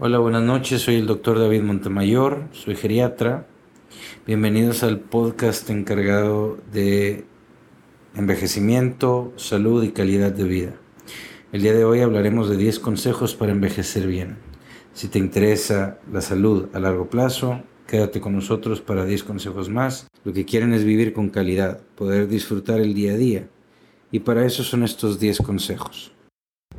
Hola, buenas noches. Soy el doctor David Montemayor, soy geriatra. Bienvenidos al podcast encargado de envejecimiento, salud y calidad de vida. El día de hoy hablaremos de 10 consejos para envejecer bien. Si te interesa la salud a largo plazo, quédate con nosotros para 10 consejos más. Lo que quieren es vivir con calidad, poder disfrutar el día a día. Y para eso son estos 10 consejos.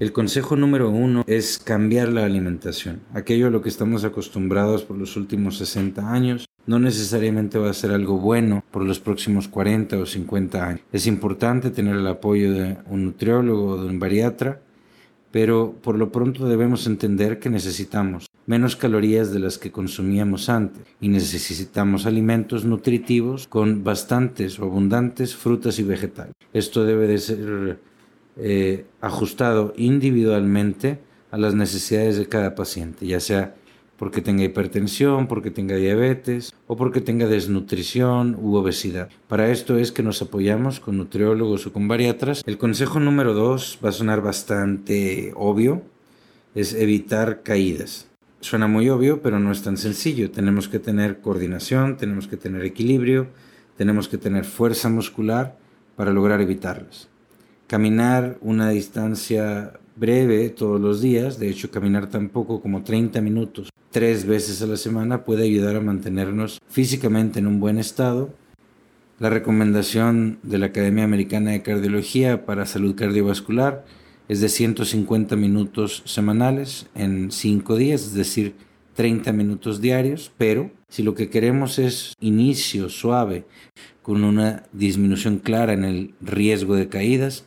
El consejo número uno es cambiar la alimentación. Aquello a lo que estamos acostumbrados por los últimos 60 años no necesariamente va a ser algo bueno por los próximos 40 o 50 años. Es importante tener el apoyo de un nutriólogo o de un bariatra, pero por lo pronto debemos entender que necesitamos menos calorías de las que consumíamos antes y necesitamos alimentos nutritivos con bastantes o abundantes frutas y vegetales. Esto debe de ser eh, ajustado individualmente a las necesidades de cada paciente, ya sea porque tenga hipertensión, porque tenga diabetes o porque tenga desnutrición u obesidad. Para esto es que nos apoyamos con nutriólogos o con bariatras. El consejo número dos va a sonar bastante obvio, es evitar caídas. Suena muy obvio, pero no es tan sencillo. Tenemos que tener coordinación, tenemos que tener equilibrio, tenemos que tener fuerza muscular para lograr evitarlas caminar una distancia breve todos los días, de hecho caminar tan poco como 30 minutos tres veces a la semana puede ayudar a mantenernos físicamente en un buen estado. La recomendación de la Academia Americana de Cardiología para Salud Cardiovascular es de 150 minutos semanales en 5 días, es decir, 30 minutos diarios, pero si lo que queremos es inicio suave con una disminución clara en el riesgo de caídas,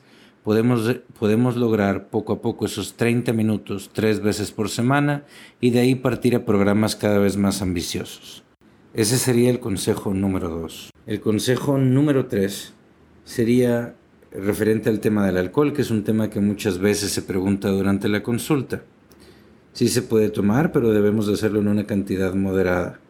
podemos, podemos lograr poco a poco esos 30 minutos tres veces por semana y de ahí partir a programas cada vez más ambiciosos. Ese sería el consejo número 2. El consejo número 3 sería referente al tema del alcohol, que es un tema que muchas veces se pregunta durante la consulta. Sí se puede tomar, pero debemos de hacerlo en una cantidad moderada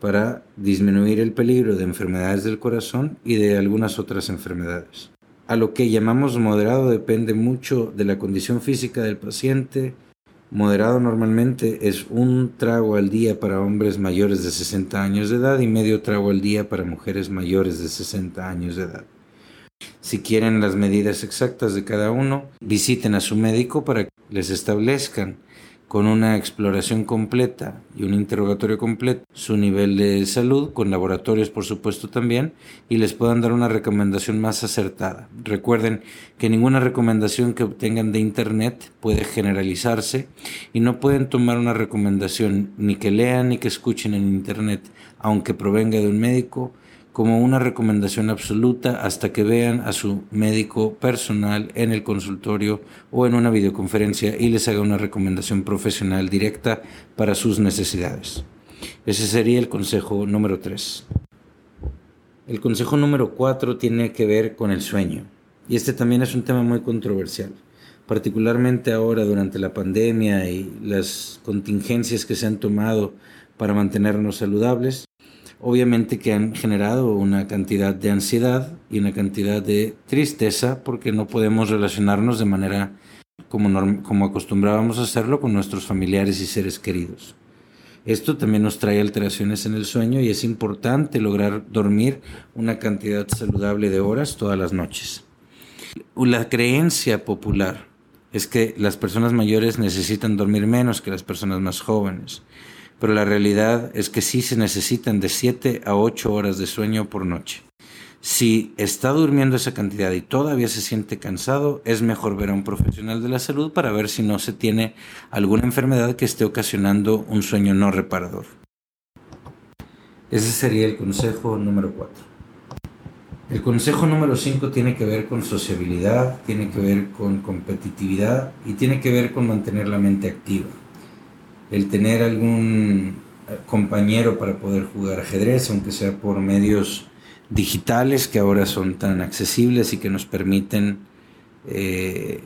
para disminuir el peligro de enfermedades del corazón y de algunas otras enfermedades a lo que llamamos moderado depende mucho de la condición física del paciente. Moderado normalmente es un trago al día para hombres mayores de 60 años de edad y medio trago al día para mujeres mayores de 60 años de edad. Si quieren las medidas exactas de cada uno, visiten a su médico para que les establezcan con una exploración completa y un interrogatorio completo, su nivel de salud, con laboratorios por supuesto también, y les puedan dar una recomendación más acertada. Recuerden que ninguna recomendación que obtengan de Internet puede generalizarse y no pueden tomar una recomendación ni que lean ni que escuchen en Internet, aunque provenga de un médico, como una recomendación absoluta hasta que vean a su médico personal en el consultorio o en una videoconferencia y les haga una recomendación profesional directa para sus necesidades. Ese sería el consejo número 3. El consejo número 4 tiene que ver con el sueño. Y este también es un tema muy controversial, particularmente ahora durante la pandemia y las contingencias que se han tomado para mantenernos saludables obviamente que han generado una cantidad de ansiedad y una cantidad de tristeza porque no podemos relacionarnos de manera como, como acostumbrábamos a hacerlo con nuestros familiares y seres queridos. Esto también nos trae alteraciones en el sueño y es importante lograr dormir una cantidad saludable de horas todas las noches. La creencia popular es que las personas mayores necesitan dormir menos que las personas más jóvenes pero la realidad es que sí se necesitan de 7 a 8 horas de sueño por noche. Si está durmiendo esa cantidad y todavía se siente cansado, es mejor ver a un profesional de la salud para ver si no se tiene alguna enfermedad que esté ocasionando un sueño no reparador. Ese sería el consejo número 4. El consejo número 5 tiene que ver con sociabilidad, tiene que ver con competitividad y tiene que ver con mantener la mente activa el tener algún eh, compañero para poder jugar ajedrez, aunque sea por medios digitales que ahora son tan accesibles y que nos permiten eh,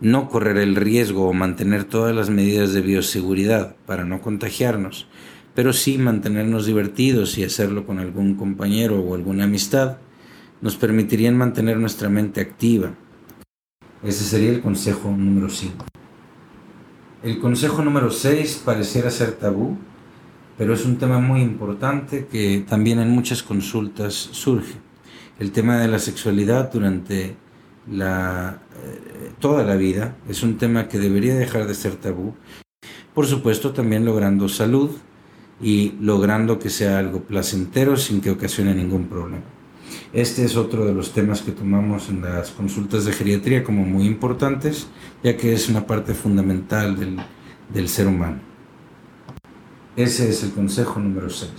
no correr el riesgo o mantener todas las medidas de bioseguridad para no contagiarnos, pero sí mantenernos divertidos y hacerlo con algún compañero o alguna amistad, nos permitirían mantener nuestra mente activa. Ese sería el consejo número 5. El consejo número 6 pareciera ser tabú, pero es un tema muy importante que también en muchas consultas surge. El tema de la sexualidad durante eh, toda la vida es un tema que debería dejar de ser tabú. Por supuesto, también logrando salud y logrando que sea algo placentero sin que ocasione ningún problema. Este es otro de los temas que tomamos en las consultas de geriatría como muy importantes, ya que es una parte fundamental del, del ser humano. Ese es el consejo número 6.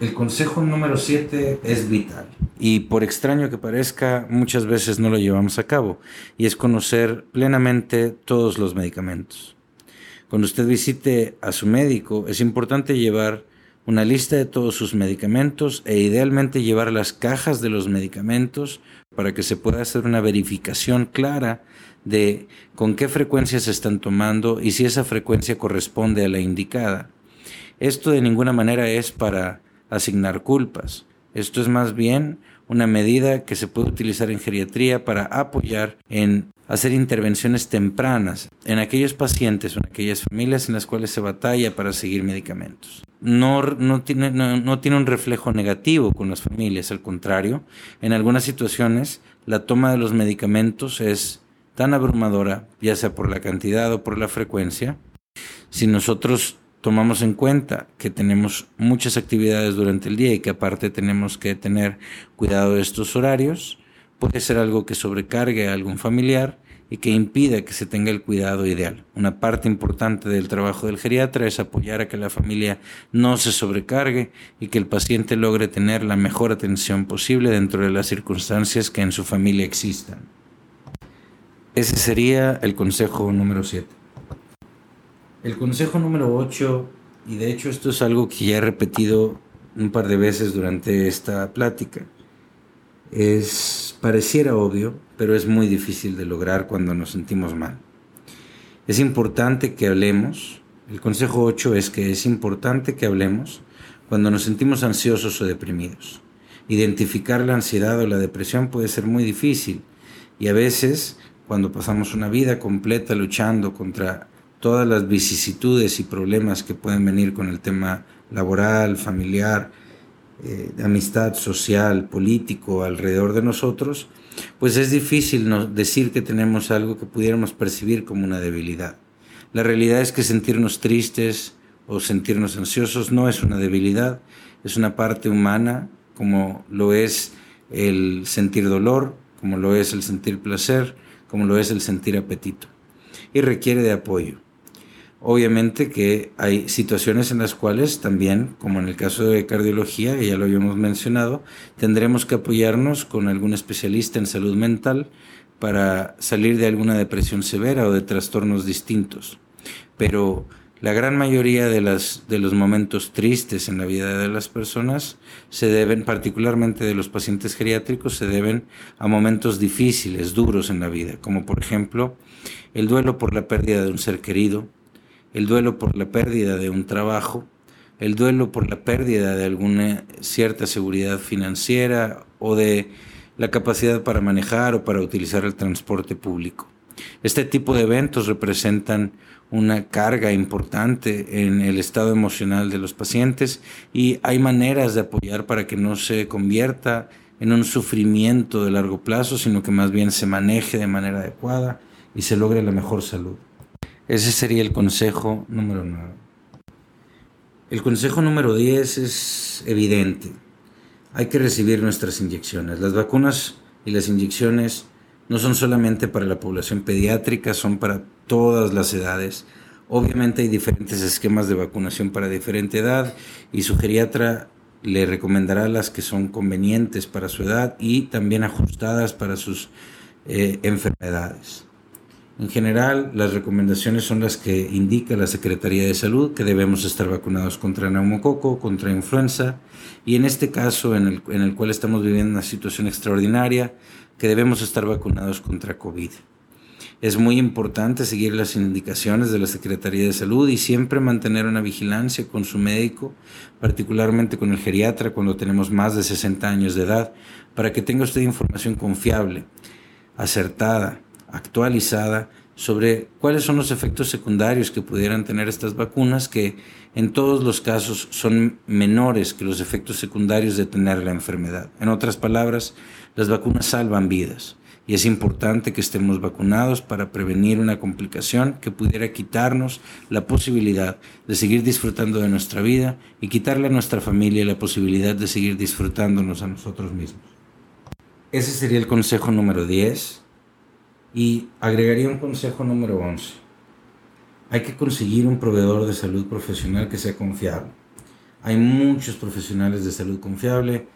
El consejo número 7 es vital y por extraño que parezca, muchas veces no lo llevamos a cabo y es conocer plenamente todos los medicamentos. Cuando usted visite a su médico, es importante llevar una lista de todos sus medicamentos e idealmente llevar las cajas de los medicamentos para que se pueda hacer una verificación clara de con qué frecuencia se están tomando y si esa frecuencia corresponde a la indicada. Esto de ninguna manera es para asignar culpas. Esto es más bien una medida que se puede utilizar en geriatría para apoyar en hacer intervenciones tempranas en aquellos pacientes o en aquellas familias en las cuales se batalla para seguir medicamentos. No, no, tiene, no, tiene un reflejo negativo con las familias, al contrario, en algunas situaciones la toma de los medicamentos es tan abrumadora, ya sea por la cantidad o por la frecuencia, si nosotros tomamos en cuenta que tenemos muchas actividades durante el día y que aparte tenemos que tener cuidado de estos horarios, puede ser algo que sobrecargue a algún familiar y que impida que se tenga el cuidado ideal. Una parte importante del trabajo del geriatra es apoyar a que la familia no se sobrecargue y que el paciente logre tener la mejor atención posible dentro de las circunstancias que en su familia existan. Ese sería el consejo número 7. El consejo número 8, y de hecho esto es algo que ya he repetido un par de veces durante esta plática, es pareciera obvio, pero es muy difícil de lograr cuando nos sentimos mal. Es importante que hablemos, el consejo 8 es que es importante que hablemos cuando nos sentimos ansiosos o deprimidos. Identificar la ansiedad o la depresión puede ser muy difícil y a veces cuando pasamos una vida completa luchando contra todas las vicisitudes y problemas que pueden venir con el tema laboral, familiar, eh, de amistad social, político alrededor de nosotros, pues es difícil decir que tenemos algo que pudiéramos percibir como una debilidad. La realidad es que sentirnos tristes o sentirnos ansiosos no es una debilidad, es una parte humana como lo es el sentir dolor, como lo es el sentir placer, como lo es el sentir apetito. Y requiere de apoyo. Obviamente que hay situaciones en las cuales también, como en el caso de cardiología, que ya lo habíamos mencionado, tendremos que apoyarnos con algún especialista en salud mental para salir de alguna depresión severa o de trastornos distintos. Pero la gran mayoría de, las, de los momentos tristes en la vida de las personas se deben, particularmente de los pacientes geriátricos, se deben a momentos difíciles, duros en la vida, como por ejemplo el duelo por la pérdida de un ser querido, el duelo por la pérdida de un trabajo, el duelo por la pérdida de alguna cierta seguridad financiera o de la capacidad para manejar o para utilizar el transporte público. Este tipo de eventos representan una carga importante en el estado emocional de los pacientes y hay maneras de apoyar para que no se convierta en un sufrimiento de largo plazo, sino que más bien se maneje de manera adecuada y se logre la mejor salud. Ese sería el consejo número 9. El consejo número 10 es evidente. Hay que recibir nuestras inyecciones. Las vacunas y las inyecciones no son solamente para la población pediátrica, son para todas las edades. Obviamente hay diferentes esquemas de vacunación para diferente edad y su geriatra le recomendará las que son convenientes para su edad y también ajustadas para sus eh, enfermedades. En general, las recomendaciones son las que indica la Secretaría de Salud, que debemos estar vacunados contra neumococo, contra influenza, y en este caso, en el, en el cual estamos viviendo una situación extraordinaria, que debemos estar vacunados contra COVID. Es muy importante seguir las indicaciones de la Secretaría de Salud y siempre mantener una vigilancia con su médico, particularmente con el geriatra cuando tenemos más de 60 años de edad, para que tenga usted información confiable, acertada, actualizada sobre cuáles son los efectos secundarios que pudieran tener estas vacunas, que en todos los casos son menores que los efectos secundarios de tener la enfermedad. En otras palabras, las vacunas salvan vidas y es importante que estemos vacunados para prevenir una complicación que pudiera quitarnos la posibilidad de seguir disfrutando de nuestra vida y quitarle a nuestra familia la posibilidad de seguir disfrutándonos a nosotros mismos. Ese sería el consejo número 10 y agregaría un consejo número 11. Hay que conseguir un proveedor de salud profesional que sea confiable. Hay muchos profesionales de salud confiable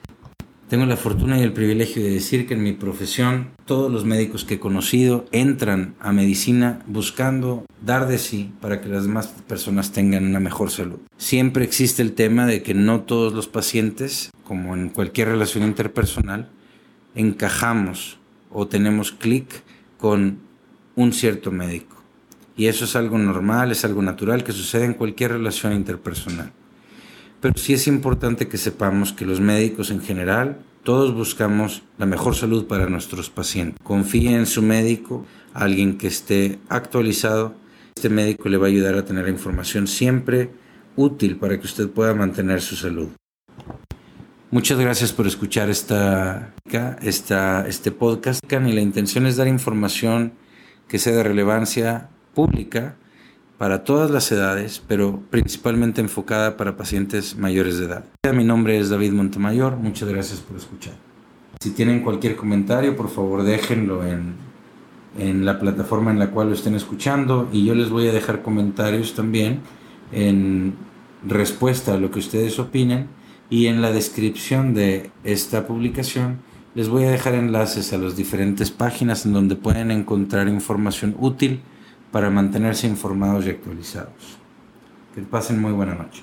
tengo la fortuna y el privilegio de decir que en mi profesión todos los médicos que he conocido entran a medicina buscando dar de sí para que las demás personas tengan una mejor salud. Siempre existe el tema de que no todos los pacientes, como en cualquier relación interpersonal, encajamos o tenemos clic con un cierto médico. Y eso es algo normal, es algo natural que sucede en cualquier relación interpersonal. Pero sí es importante que sepamos que los médicos en general, todos buscamos la mejor salud para nuestros pacientes. Confíe en su médico, alguien que esté actualizado. Este médico le va a ayudar a tener información siempre útil para que usted pueda mantener su salud. Muchas gracias por escuchar esta, esta, este podcast. Y la intención es dar información que sea de relevancia pública para todas las edades, pero principalmente enfocada para pacientes mayores de edad. Mi nombre es David Montemayor, muchas gracias por escuchar. Si tienen cualquier comentario, por favor déjenlo en, en la plataforma en la cual lo estén escuchando y yo les voy a dejar comentarios también en respuesta a lo que ustedes opinen y en la descripción de esta publicación les voy a dejar enlaces a las diferentes páginas en donde pueden encontrar información útil para mantenerse informados y actualizados. Que pasen muy buena noche.